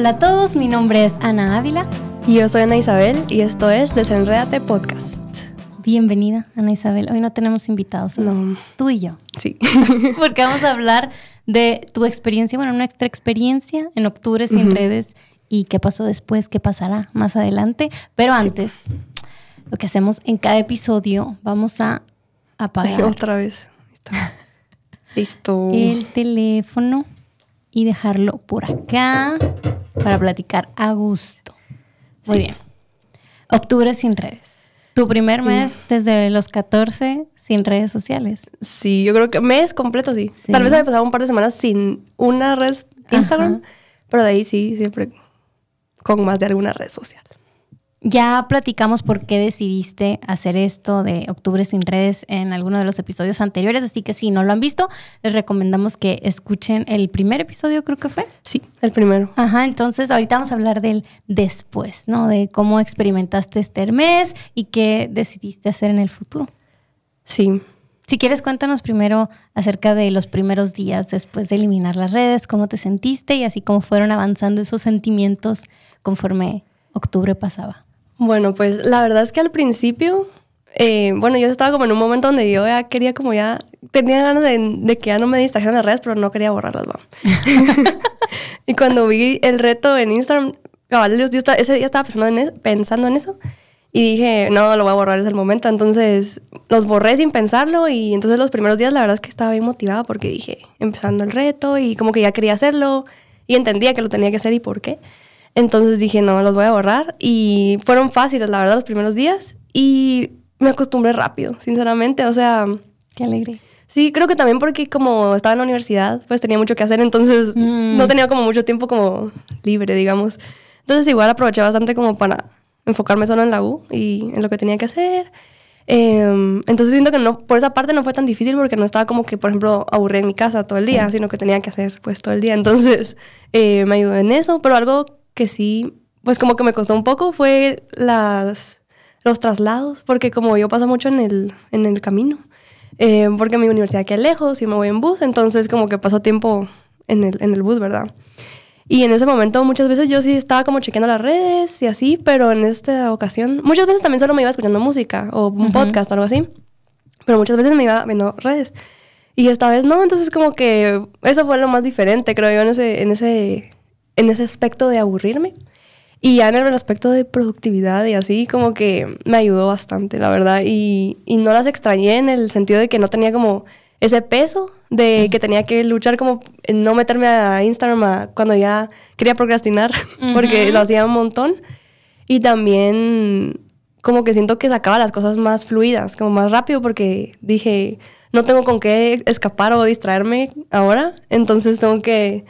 Hola a todos, mi nombre es Ana Ávila. Y yo soy Ana Isabel y esto es Desenrédate Podcast. Bienvenida, Ana Isabel. Hoy no tenemos invitados, No. tú y yo. Sí. Porque vamos a hablar de tu experiencia, bueno, nuestra experiencia en octubre sin redes y qué pasó después, qué pasará más adelante. Pero Sí. antes, lo que hacemos en cada episodio, vamos a Ay, apagar otra vez. Listo. el teléfono y dejarlo por acá para platicar a gusto. Muy Sí. bien. Octubre sin redes. Tu primer mes desde los 14 sin redes sociales. Sí, yo creo que mes completo sí. Sí. Tal vez había pasado un par de semanas sin una red Instagram, pero de ahí sí, siempre con más de alguna red social. Ya platicamos por qué decidiste hacer esto de Octubre sin redes en alguno de los episodios anteriores, así que si no lo han visto, les recomendamos que escuchen el primer episodio, creo que fue. Sí, el primero. Ajá, entonces ahorita vamos a hablar del después, ¿no? De cómo experimentaste este mes y qué decidiste hacer en el futuro. Sí. Si quieres, cuéntanos primero acerca de los primeros días después de eliminar las redes, cómo te sentiste y así cómo fueron avanzando esos sentimientos conforme octubre pasaba. Bueno, pues la verdad es que al principio, eh, bueno, yo estaba como en un momento donde yo ya quería como ya, tenía ganas de, de que ya no me distrajeran las redes, pero no quería borrarlas, va. y cuando vi el reto en Instagram, cabal, yo estaba- ese día estaba pensando en, eso, pensando en eso y dije, no, lo voy a borrar, es el momento. Entonces los borré sin pensarlo y entonces los primeros días la verdad es que estaba bien motivada porque dije, empezando el reto y como que ya quería hacerlo y entendía que lo tenía que hacer y por qué. Entonces dije, no, los voy a borrar. Y fueron fáciles, la verdad, los primeros días. Y me acostumbré rápido, sinceramente. O sea, Qué alegre. sí, creo que también porque como estaba en la universidad, pues tenía mucho que hacer. Entonces Mm. no tenía como mucho tiempo como libre, digamos. Entonces igual aproveché bastante como para enfocarme solo en la U y en lo que tenía que hacer. Em, entonces siento que no, por esa parte no fue tan difícil porque no estaba como que, por ejemplo, aburrida en mi casa todo el día, sino que tenía que hacer pues todo el día. Entonces eh, me ayudó en eso, pero algo que sí, pues como que me costó un poco fue las, los traslados, porque como yo paso mucho en el, en el camino, eh, porque mi universidad queda lejos y me voy en bus, entonces como que paso tiempo en el, en el bus, ¿verdad? Y en ese momento muchas veces yo sí estaba como chequeando las redes y así, pero en esta ocasión muchas veces también solo me iba escuchando música o un Ujú. podcast o algo así, pero muchas veces me iba viendo redes. Y esta vez no, entonces como que eso fue lo más diferente, creo yo, en ese, en ese, en ese aspecto de aburrirme. Y ya en el aspecto de productividad y así, como que me ayudó bastante, la verdad. Y, y no las extrañé en el sentido de que no tenía como ese peso de que tenía que luchar como en no meterme a Instagram a- cuando ya quería procrastinar, porque lo hacía un montón. Y también como que siento que sacaba las cosas más fluidas, como más rápido, porque dije, no tengo con qué escapar o distraerme ahora, entonces tengo que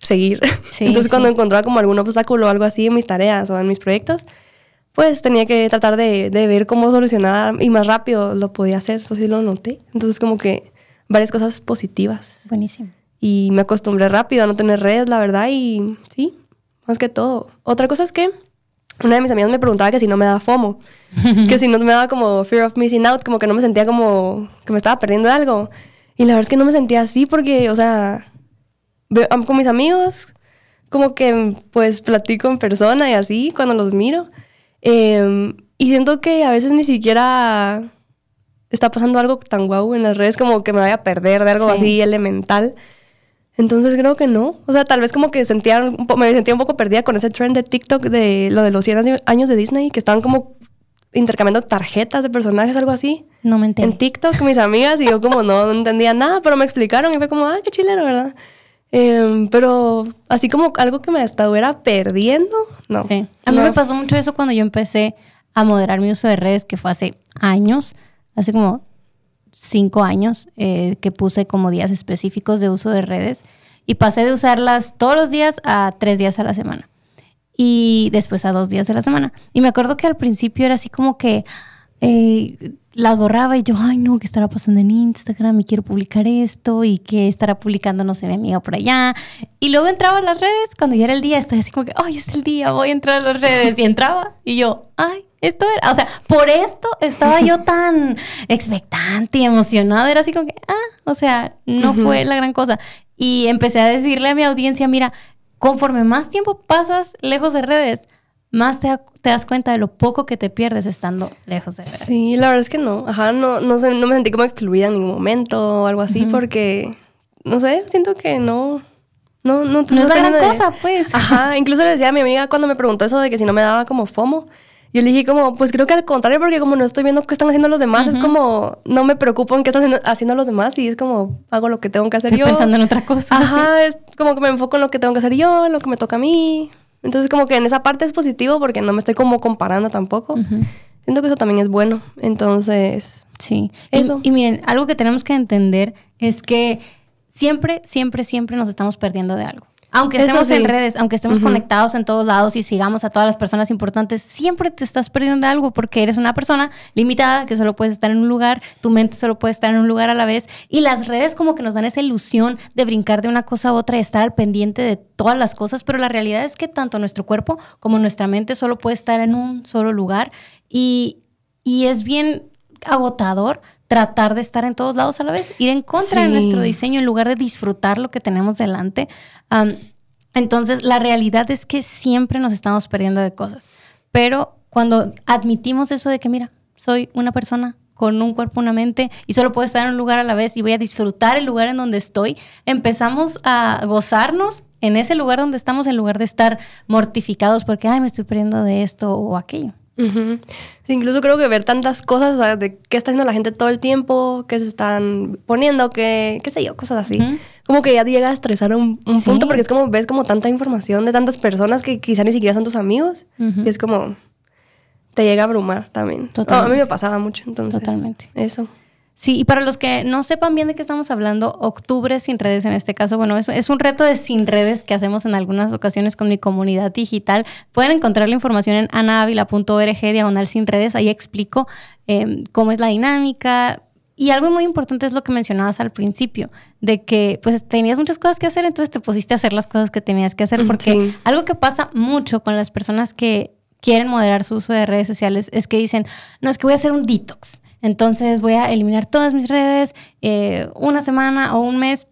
seguir. Sí, entonces sí. cuando encontraba como algún obstáculo o algo así en mis tareas o en mis proyectos, pues tenía que tratar de, de ver cómo solucionar y más rápido lo podía hacer, eso sí lo noté. Entonces como que varias cosas positivas Buenísimo. y me acostumbré rápido a no tener redes, la verdad, y sí, más que todo. Otra cosa es que una de mis amigas me preguntaba que si no me daba FOMO, que si no me daba como fear of missing out, como que no me sentía como que me estaba perdiendo de algo. Y la verdad es que no me sentía así porque, o sea, con mis amigos, como que pues platico en persona y así cuando los miro. Em, y siento que a veces ni siquiera está pasando algo tan guau en las redes como que me vaya a perder de algo Sí. así elemental. Entonces creo que no. O sea, tal vez como que sentía un me sentía un poco perdida con ese trend de TikTok de lo de los 100 año- años de Disney, que estaban como intercambiando tarjetas de personajes, algo así. No me enteré. En TikTok, mis amigas, y yo como no, no entendía nada, pero me explicaron y fue como, ah, qué chilero, ¿verdad? Em, pero así como algo que me estuviera perdiendo, no. Sí. A mí No. me pasó mucho eso cuando yo empecé a moderar mi uso de redes, que fue hace años, hace como cinco años, eh, que puse como días específicos de uso de redes y pasé de usarlas todos los días a tres días a la semana y después a dos días a la semana. Y me acuerdo que al principio era así como que eh, las borraba y yo, ay no, ¿qué estará pasando en Instagram? Y quiero publicar esto y que estará publicando, no sé, mi amiga por allá. Y luego entraba a las redes, cuando ya era el día, estoy así como que, ay, es el día, voy a entrar a las redes. Y entraba y yo, ay, esto era, o sea, por esto estaba yo tan expectante y emocionada, era así como que, ah, o sea, no Ujú. fue la gran cosa. Y empecé a decirle a mi audiencia, mira, conforme más tiempo pasas lejos de redes, más te, te, das cuenta de lo poco que te pierdes estando lejos de. Sí, la verdad es que no. Ajá, no, no, sé, no me sentí como excluida en ningún momento o algo así, porque, no sé, siento que no. No, no, no es la gran cosa, pues. Ajá, incluso le decía a mi amiga cuando me preguntó eso de que si no me daba como FOMO. Yo le dije como, pues creo que al contrario, porque como no estoy viendo qué están haciendo los demás, es como, no me preocupo en qué están haciendo, los demás y es como, hago lo que tengo que hacer estoy pensando en otra cosa. Ajá, es como que me enfoco en lo que tengo que hacer yo, en lo que me toca a mí. Entonces como que en esa parte es positivo porque no me estoy como comparando tampoco. Siento que eso también es bueno. Entonces... Sí. Eso. y miren, algo que tenemos que entender es que siempre, siempre, siempre nos estamos perdiendo de algo. Aunque estemos en redes, aunque estemos conectados en todos lados y sigamos a todas las personas importantes, siempre te estás perdiendo de algo porque eres una persona limitada que solo puedes estar en un lugar, tu mente solo puede estar en un lugar a la vez y las redes como que nos dan esa ilusión de brincar de una cosa a otra y estar al pendiente de todas las cosas, pero la realidad es que tanto nuestro cuerpo como nuestra mente solo puede estar en un solo lugar y, y es bien agotador tratar de estar en todos lados a la vez, ir en contra de nuestro diseño en lugar de disfrutar lo que tenemos delante. entonces, la realidad es que siempre nos estamos perdiendo de cosas, pero cuando admitimos eso de que, mira, soy una persona con un cuerpo, una mente y solo puedo estar en un lugar a la vez y voy a disfrutar el lugar en donde estoy, empezamos a gozarnos en ese lugar donde estamos en lugar de estar mortificados porque, ay, me estoy perdiendo de esto o aquello incluso creo que ver tantas cosas, de qué está haciendo la gente todo el tiempo, qué se están poniendo, qué, qué sé yo, cosas así. Como que ya llega a estresar un, punto porque es como ves como tanta información de tantas personas que quizá ni siquiera son tus amigos. Y es como, te llega a abrumar también. a mí me pasaba mucho, entonces. Totalmente. Eso. Sí, y para los que no sepan bien de qué estamos hablando, Octubre sin redes en este caso, bueno, es, es un reto de sin redes que hacemos en algunas ocasiones con mi comunidad digital. Pueden encontrar la información en anavila.org, diagonal sin redes, ahí explico em, cómo es la dinámica. Y algo muy importante es lo que mencionabas al principio, de que pues tenías muchas cosas que hacer, entonces te pusiste a hacer las cosas que tenías que hacer, porque algo que pasa mucho con las personas que quieren moderar su uso de redes sociales es que dicen, no, es que voy a hacer un detox. Entonces voy a eliminar todas mis redes eh, una semana o un mes.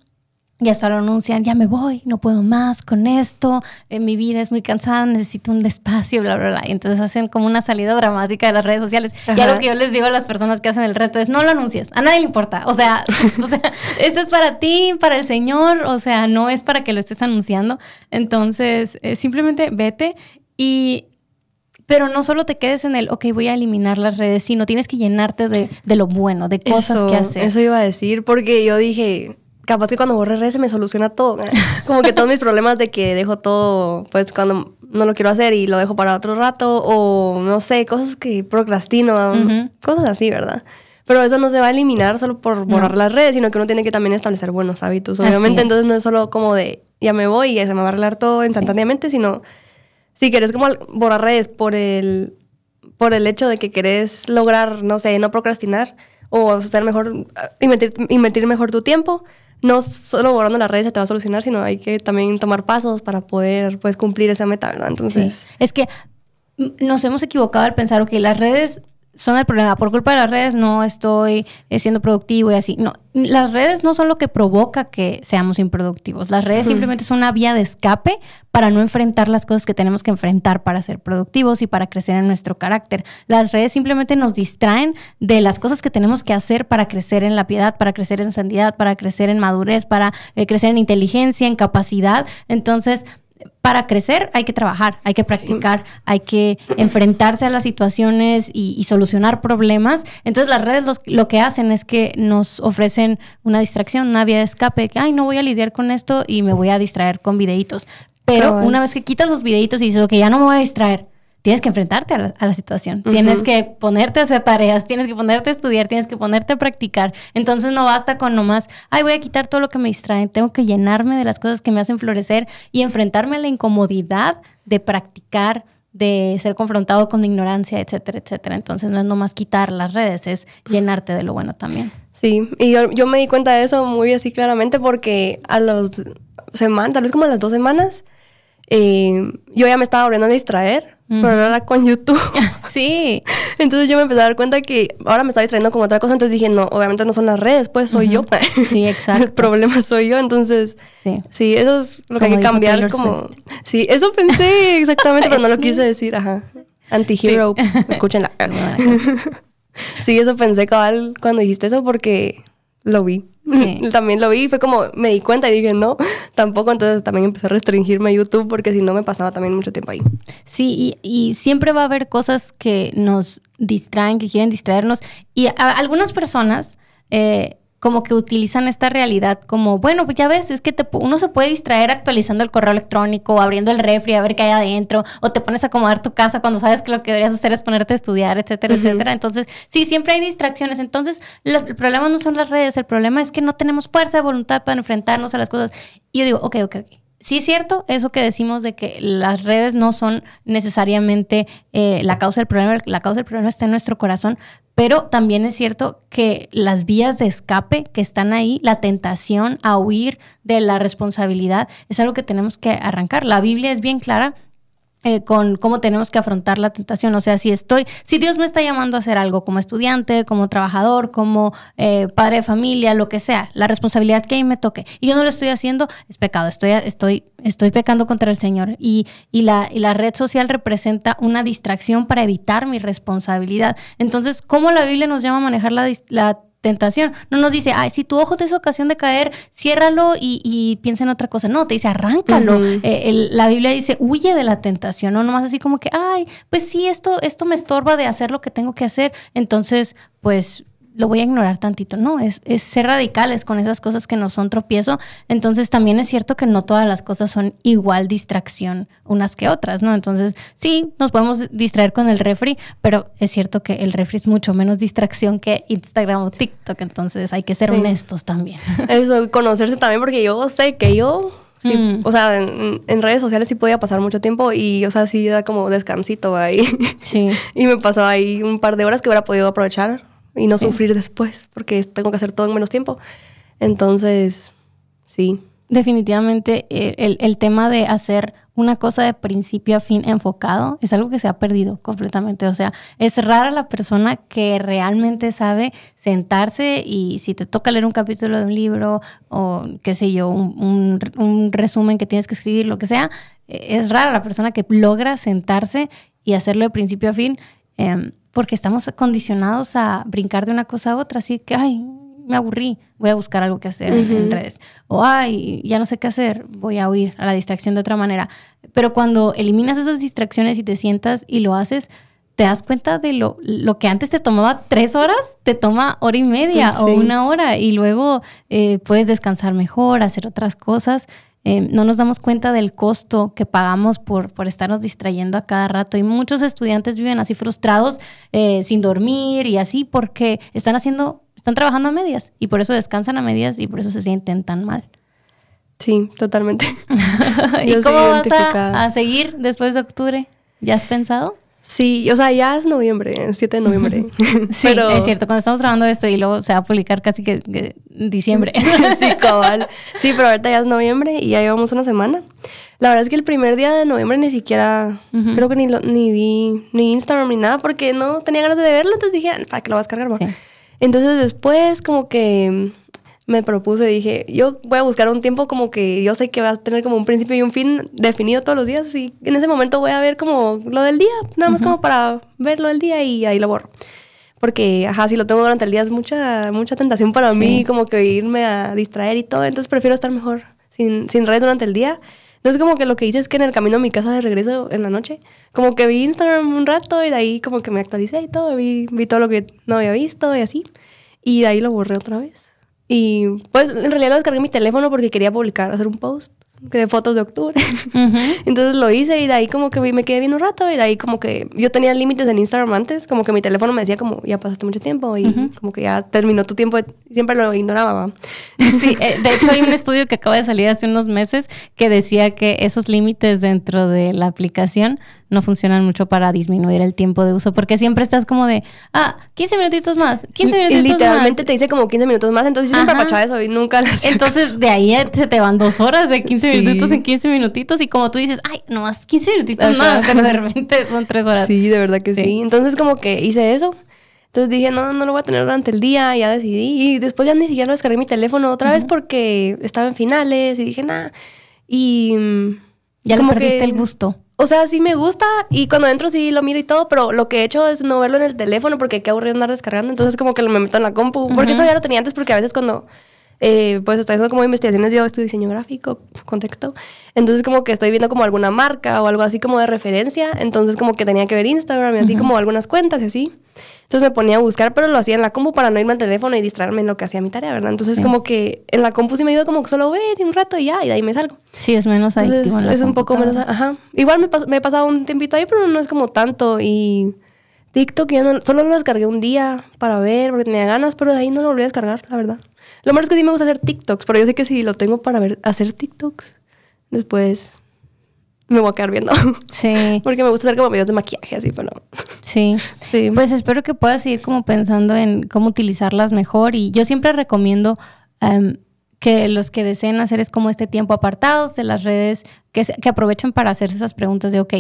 Y hasta lo anuncian, ya me voy, no puedo más con esto, eh, mi vida es muy cansada, necesito un despacio, bla, bla, bla. Y entonces hacen como una salida dramática de las redes sociales. Y algo que yo les digo a las personas que hacen el reto es, no lo anuncies, a nadie le importa. O sea, o sea, esto es para ti, para el Señor, o sea, no es para que lo estés anunciando. Entonces, eh, simplemente vete y pero no solo te quedes en el, ok, voy a eliminar las redes, sino tienes que llenarte de, lo bueno, de cosas que hacer. Eso iba a decir, porque yo dije, capaz que cuando borre redes se me soluciona todo. Como que todos mis problemas de que dejo todo, pues cuando no lo quiero hacer y lo dejo para otro rato, o no sé, cosas que procrastino, cosas así, ¿verdad? Pero eso no se va a eliminar solo por borrar las redes, sino que uno tiene que también establecer buenos hábitos. Obviamente, entonces no es solo como de ya me voy y se me va a arreglar todo instantáneamente, sino si querés como borrar redes por el, por el hecho de que querés lograr, no sé, no procrastinar o ser mejor, invertir, invertir mejor tu tiempo, no solo borrando las redes se te va a solucionar, sino hay que también tomar pasos para poder pues, cumplir esa meta, ¿verdad? Entonces... Es que nos hemos equivocado al pensar, que las redes son el problema. Por culpa de las redes no estoy eh, siendo productivo y así. No, las redes no son lo que provoca que seamos improductivos. Las redes simplemente son una vía de escape para no enfrentar las cosas que tenemos que enfrentar para ser productivos y para crecer en nuestro carácter. Las redes simplemente nos distraen de las cosas que tenemos que hacer para crecer en la piedad, para crecer en santidad, para crecer en madurez, para eh, crecer en inteligencia, en capacidad. Entonces, para crecer hay que trabajar, hay que practicar, hay que enfrentarse a las situaciones y, solucionar problemas. Entonces las redes lo que hacen es que nos ofrecen una distracción, una vía de escape, que, ay, no voy a lidiar con esto y me voy a distraer con videitos. Pero una vez que quitas los videitos y dices, ok, ya no me voy a distraer, tienes que enfrentarte a la, situación, tienes que ponerte a hacer tareas, tienes que ponerte a estudiar, tienes que ponerte a practicar. Entonces no basta con nomás, ay, voy a quitar todo lo que me distrae, tengo que llenarme de las cosas que me hacen florecer y enfrentarme a la incomodidad de practicar, de ser confrontado con ignorancia, etcétera, etcétera. Entonces no es nomás quitar las redes, es llenarte de lo bueno también. Sí, y yo, yo me di cuenta de eso muy así claramente porque a los semanas, tal vez como a las dos semanas, eh, yo ya me estaba volviendo a distraer pero era con YouTube. sí. Entonces yo me empecé a dar cuenta que ahora me estaba distrayendo con otra cosa, entonces dije, no, obviamente no son las redes, pues soy yo. Sí, exacto. El problema soy yo, entonces Sí. sí, eso es lo que Como hay que cambiar Taylor como Sí, eso pensé exactamente, pero no lo quise decir, ajá. Anti-hero, escúchenla. Buena canción. Sí, eso pensé cabal cuando dijiste eso porque lo vi. Sí. también lo vi y fue como me di cuenta y dije, no, tampoco. Entonces también empecé a restringirme a YouTube porque si no me pasaba también mucho tiempo ahí. Sí, y, y siempre va a haber cosas que nos distraen, que quieren distraernos. Y a- algunas personas eh, como que utilizan esta realidad como, bueno, pues ya ves, es que te uno se puede distraer actualizando el correo electrónico, abriendo el refri a ver qué hay adentro, o te pones a acomodar tu casa cuando sabes que lo que deberías hacer es ponerte a estudiar, etcétera, etcétera. Entonces, sí, siempre hay distracciones. Entonces, la- el problema no son las redes, el problema es que no tenemos fuerza de voluntad para enfrentarnos a las cosas. Y yo digo, ok, ok, ok. Sí es cierto eso que decimos de que las redes no son necesariamente eh, la causa del problema, la causa del problema está en nuestro corazón, pero también es cierto que las vías de escape que están ahí, la tentación a huir de la responsabilidad, es algo que tenemos que arrancar. La Biblia es bien clara eh, con cómo tenemos que afrontar la tentación. O sea, si estoy, si Dios me está llamando a hacer algo como estudiante, como trabajador, como eh, padre de familia, lo que sea, la responsabilidad que ahí me toque y yo no lo estoy haciendo, es pecado. Estoy, estoy, estoy pecando contra el Señor. Y, y, la, y la red social representa una distracción para evitar mi responsabilidad. Entonces, ¿cómo la Biblia nos llama a manejar la, la tentación. No nos dice, ay, si tu ojo te es ocasión de caer, ciérralo y, y piensa en otra cosa. No, te dice, arráncalo. Eh, el- la Biblia dice, huye de la tentación, no nomás así como que, ay, pues sí, esto, esto me estorba de hacer lo que tengo que hacer, entonces, pues lo voy a ignorar tantito. No, es, es ser radicales con esas cosas que no son tropiezo. Entonces también es cierto que no todas las cosas son igual distracción unas que otras, ¿no? Entonces sí, nos podemos distraer con el refri, pero es cierto que el refri es mucho menos distracción que Instagram o TikTok. Entonces hay que ser Sí. honestos también. Eso, conocerse también, porque yo sé que yo, sí, Mm. o sea, en, en redes sociales sí podía pasar mucho tiempo y, o sea, sí da como descansito ahí. Sí. y me pasaba ahí un par de horas que hubiera podido aprovechar y no sufrir después, porque tengo que hacer todo en menos tiempo. Entonces, sí. Definitivamente eh, el, el tema de hacer una cosa de principio a fin enfocado es algo que se ha perdido completamente. O sea, es rara la persona que realmente sabe sentarse y si te toca leer un capítulo de un libro o qué sé yo, un, un- un resumen que tienes que escribir, lo que sea, eh, es rara la persona que logra sentarse y hacerlo de principio a fin. em, porque estamos condicionados a brincar de una cosa a otra, así que, ay, me aburrí, voy a buscar algo que hacer en- redes. O, ay, ya no sé qué hacer, voy a huir a la distracción de otra manera. Pero cuando eliminas esas distracciones y te sientas y lo haces, te das cuenta de lo, lo que antes te tomaba tres horas, te toma hora y media o una hora y luego eh, puedes descansar mejor, hacer otras cosas. Eh, no nos damos cuenta del costo que pagamos por, por estarnos distrayendo a cada rato. Y muchos estudiantes viven así frustrados, eh, sin dormir y así, porque están haciendo, están trabajando a medias y por eso descansan a medias y por eso se sienten tan mal. Sí, totalmente. ¿Y Yo cómo vas a, a seguir después de octubre? ¿Ya has pensado? Sí, o sea, ya es noviembre, el 7 de noviembre. Sí, Pero- es cierto. Cuando estamos grabando esto y luego se va a publicar casi que, que en diciembre. sí, cabal. Sí, pero ahorita ya es noviembre y ya llevamos una semana. La verdad es que el primer día de noviembre ni siquiera, creo que ni, lo- ni vi ni Instagram ni nada porque no tenía ganas de verlo, entonces dije, "Ah, ¿para qué lo vas a cargar? va?". Sí. Entonces después como que me propuse, dije, yo voy a buscar un tiempo como que yo sé que va a tener como un principio y un fin definido todos los días y en ese momento voy a ver como lo del día, nada más como para ver lo del día y ahí lo borro. Porque, ajá, si lo tengo durante el día es mucha, mucha tentación para Sí. mí, como que irme a distraer y todo. Entonces prefiero estar mejor sin, sin red durante el día. Entonces como que lo que hice es que en el camino a mi casa de regreso en la noche, como que vi Instagram un rato y de ahí como que me actualicé y todo, vi, vi todo lo que no había visto y así. Y de ahí lo borré otra vez. Y pues en realidad lo descargué en mi teléfono porque quería publicar, hacer un post de fotos de octubre. Entonces lo hice y de ahí como que me quedé viendo un rato y de ahí como que yo tenía límites en Instagram antes, como que mi teléfono me decía como ya pasaste mucho tiempo y como que ya terminó tu tiempo, siempre lo ignoraba. Sí, eh, de hecho hay un estudio que acaba de salir hace unos meses que decía que esos límites dentro de la aplicación no funcionan mucho para disminuir el tiempo de uso, porque siempre estás como de, ah, 15 minutitos más, 15 Y- minutitos literalmente más. te dice como 15 minutos más, entonces yo siempre apachaba eso y nunca las Entonces, de ahí se te van dos horas de 15 Sí. minutitos en 15 minutitos. Y como tú dices, ay, nomás 15 minutitos Ajá. más, pero de repente son tres horas. Sí, de verdad que sí. Sí. Entonces como que hice eso. Entonces dije, no, no lo voy a tener durante el día, ya decidí. Y después ya ni siquiera lo descargué mi teléfono otra vez porque estaba en finales y dije, nada. Y... mm, Ya le como perdiste que- el gusto. O sea, sí me gusta y cuando entro sí lo miro y todo, pero lo que he hecho es no verlo en el teléfono porque qué aburrido andar descargando. Entonces como que me meto en la compu. Porque eso ya lo tenía antes porque a veces cuando eh, pues estoy haciendo como investigaciones, yo estudio diseño gráfico, contexto. Entonces como que estoy viendo como alguna marca o algo así como de referencia. Entonces como que tenía que ver Instagram y así como algunas cuentas y así. Entonces me ponía a buscar, pero lo hacía en la compu para no irme al teléfono y distraerme en lo que hacía mi tarea, ¿verdad? Entonces Sí. como que en la compu sí me ayuda como que solo ver un rato y ya, y de ahí me salgo. Sí, es menos Entonces adictivo. en la es un poco menos, ajá. Igual me, he pasado un tiempito ahí, pero no es como tanto y TikTok ya no, solo lo descargué un día para ver porque tenía ganas, pero de ahí no lo volví a descargar, la verdad. Lo malo es que sí me gusta hacer TikToks, pero yo sé que si lo tengo para ver hacer TikToks, después me voy a quedar viendo. Sí, porque me gusta hacer como videos de maquillaje así, pero sí. sí. Pues espero que puedas seguir como pensando en cómo utilizarlas mejor. Y yo siempre recomiendo em, que los que deseen hacer es como este tiempo apartados de las redes, que, se- que aprovechen para hacerse esas preguntas de, ok,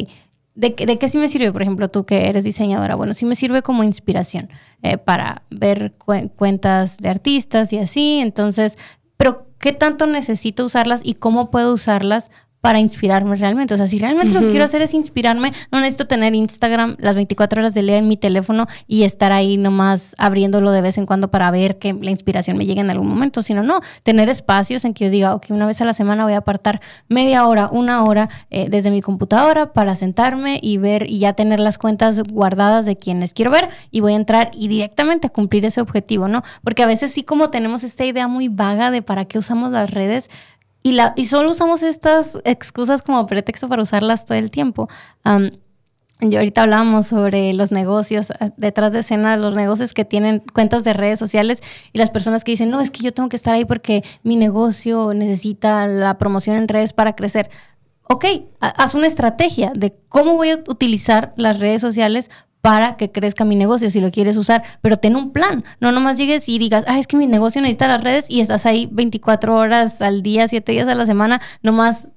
¿de, qué- ¿de qué sí me sirve? Por ejemplo, tú que eres diseñadora, bueno, sí me sirve como inspiración eh, para ver cuen- cuentas de artistas y así. Entonces, pero ¿qué tanto necesito usarlas y cómo puedo usarlas? Para inspirarme realmente. O sea, si realmente lo que quiero hacer es inspirarme, no necesito tener Instagram las 24 horas del día en mi teléfono y estar ahí nomás abriéndolo de vez en cuando para ver que la inspiración me llegue en algún momento, sino no, tener espacios en que yo diga, ok, una vez a la semana voy a apartar media hora, una hora eh, desde mi computadora para sentarme y ver y ya tener las cuentas guardadas de quienes quiero ver y voy a entrar y directamente a cumplir ese objetivo, ¿no? Porque a veces sí como tenemos esta idea muy vaga de para qué usamos las redes, y, la, y solo usamos estas excusas como pretexto para usarlas todo el tiempo. Am, yo ahorita hablábamos sobre los negocios, ah, detrás de escena, los negocios que tienen cuentas de redes sociales y las personas que dicen, no, es que yo tengo que estar ahí porque mi negocio necesita la promoción en redes para crecer. Ok, ha- haz una estrategia de cómo voy a utilizar las redes sociales para que crezca mi negocio si lo quieres usar, pero ten un plan. No nomás llegues y digas, ah, es que mi negocio necesita las redes y estás ahí 24 horas al día, 7 días a la semana, nomás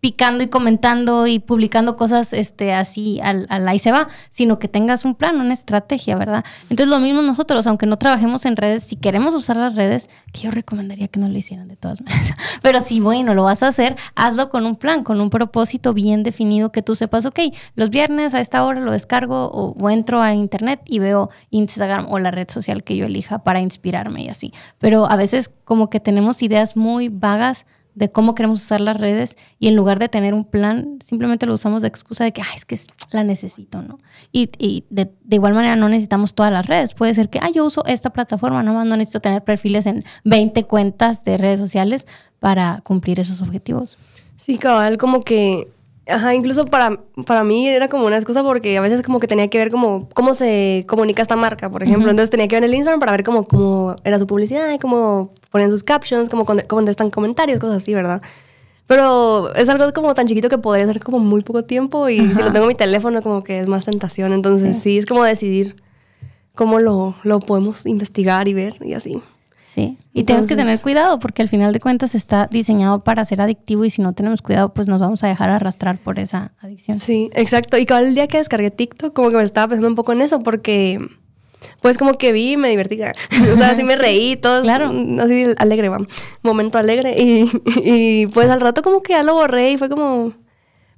picando y comentando y publicando cosas este, así al, ahí se va, sino que tengas un plan, una estrategia, ¿verdad? Entonces lo mismo nosotros, aunque no trabajemos en redes, si queremos usar las redes, que yo recomendaría que no lo hicieran de todas maneras, pero si bueno, lo vas a hacer, hazlo con un plan, con un propósito bien definido que tú sepas, ok, los viernes a esta hora lo descargo o entro a internet y veo Instagram o la red social que yo elija para inspirarme y así. Pero a veces como que tenemos ideas muy vagas de cómo queremos usar las redes y en lugar de tener un plan, simplemente lo usamos de excusa de que, ay, es que la necesito, ¿no? Y, y de, de igual manera no necesitamos todas las redes. Puede ser que, ah, yo uso esta plataforma, nomás no necesito tener perfiles en 20 cuentas de redes sociales para cumplir esos objetivos. Sí, cabal, como que, ajá, incluso para, para mí era como una excusa porque a veces como que tenía que ver como cómo se comunica esta marca, por ejemplo. Entonces tenía que ver el Instagram para ver cómo, cómo era su publicidad, y cómo ponen sus captions, conte- contestan comentarios, cosas así, ¿verdad? Pero es algo como tan chiquito que podría ser como muy poco tiempo y si lo tengo en mi teléfono como que es más tentación. Entonces sí, es como decidir cómo lo, lo podemos investigar y ver y así. Sí, y tenemos que tener Entonces- cuidado porque al final de cuentas está diseñado para ser adictivo y si no tenemos cuidado pues nos vamos a dejar arrastrar por esa adicción. Sí, exacto. Y cada el día que descargué TikTok, como que me estaba pensando un poco en eso, porque pues como que vi y me divertí. o sea, así me Sí, reí, todo claro. así alegre, va. Momento alegre. Y, y pues al rato como que ya lo borré y fue como...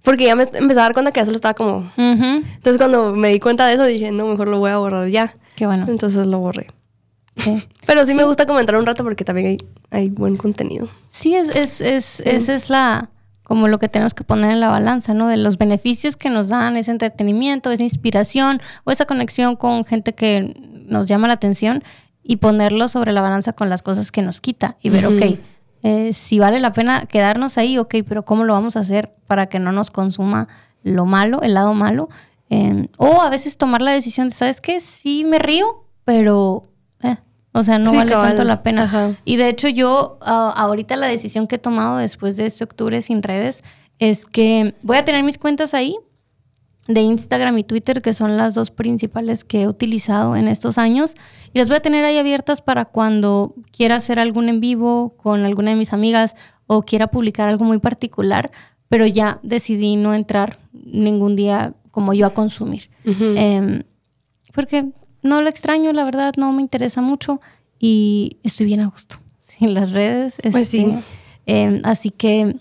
Porque ya me empecé a dar cuenta que ya solo estaba como... Entonces cuando me di cuenta de eso dije, no, mejor lo voy a borrar ya. Qué bueno. Entonces lo borré. Sí. Pero sí, me gusta comentar un rato porque también hay, hay buen contenido. Sí, es, es, es, esa es la como lo que tenemos que poner en la balanza, ¿no? De los beneficios que nos dan ese entretenimiento, esa inspiración o esa conexión con gente que nos llama la atención y ponerlo sobre la balanza con las cosas que nos quita y ver, ok, eh, si vale la pena quedarnos ahí, ok, pero ¿cómo lo vamos a hacer para que no nos consuma lo malo, el lado malo? Eh, o a veces tomar la decisión de, ¿sabes qué? Sí me río, pero... eh, o sea, no Sí, vale cabal. tanto la pena. Ajá. Y de hecho yo ah, ahorita la decisión que he tomado después de este octubre sin redes es que voy a tener mis cuentas ahí, de Instagram y Twitter, que son las dos principales que he utilizado en estos años. Y las voy a tener ahí abiertas para cuando quiera hacer algún en vivo con alguna de mis amigas o quiera publicar algo muy particular, pero ya decidí no entrar ningún día como yo a consumir. Em, porque no lo extraño, la verdad, no me interesa mucho y estoy bien a gusto en las redes. Pues sí. Este, em, así que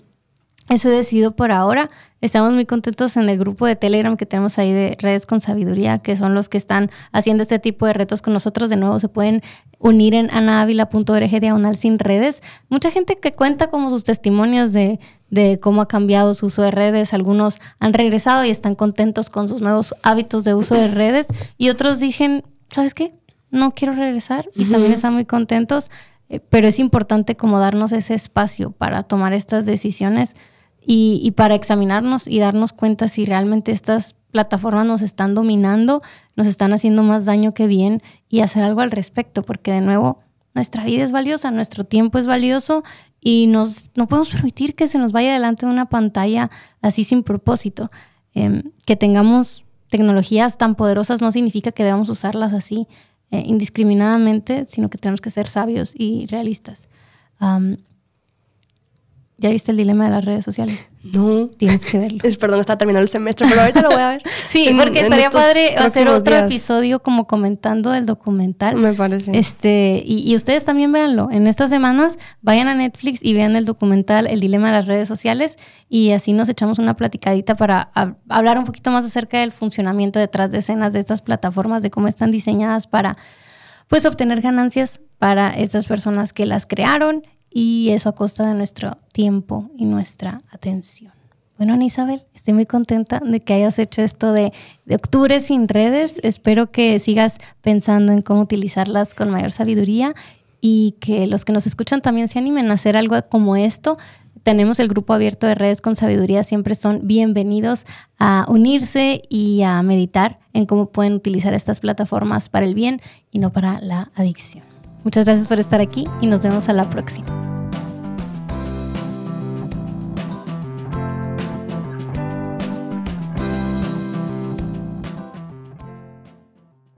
eso he decidido por ahora. Estamos muy contentos en el grupo de Telegram que tenemos ahí de Redes con Sabiduría, que son los que están haciendo este tipo de retos con nosotros. De nuevo, se pueden unir en anavila.org diagonal sin redes. Mucha gente que cuenta como sus testimonios de, de cómo ha cambiado su uso de redes. Algunos han regresado y están contentos con sus nuevos hábitos de uso de redes. Y otros dicen, ¿sabes qué? No quiero regresar y también están muy contentos. Eh, pero es importante como darnos ese espacio para tomar estas decisiones y, para examinarnos y darnos cuenta si realmente estas plataformas nos están dominando, nos están haciendo más daño que bien y hacer algo al respecto, porque de nuevo, nuestra vida es valiosa, nuestro tiempo es valioso y nos, no podemos permitir que se nos vaya delante de una pantalla así sin propósito. Em, que tengamos tecnologías tan poderosas no significa que debamos usarlas así eh, indiscriminadamente, sino que tenemos que ser sabios y realistas. ¿Ya viste el dilema de las redes sociales? No. Tienes que verlo. Es, perdón, está terminando el semestre, pero ahorita lo voy a ver. sí, porque estaría padre hacer otro episodio como comentando del documental. Me parece. Este, y, ustedes también véanlo. En estas semanas vayan a Netflix y vean el documental El dilema de las redes sociales y así nos echamos una platicadita para hablar un poquito más acerca del funcionamiento detrás de escenas de estas plataformas, de cómo están diseñadas para pues obtener ganancias para estas personas que las crearon y eso a costa de nuestro tiempo y nuestra atención. Bueno, Ana Isabel, estoy muy contenta de que hayas hecho esto de, de, octubre sin redes. Espero que sigas pensando en cómo utilizarlas con mayor sabiduría y que los que nos escuchan también se animen a hacer algo como esto. Tenemos el grupo abierto de redes con sabiduría, siempre son bienvenidos a unirse y a meditar en cómo pueden utilizar estas plataformas para el bien y no para la adicción. Muchas gracias por estar aquí y nos vemos a la próxima.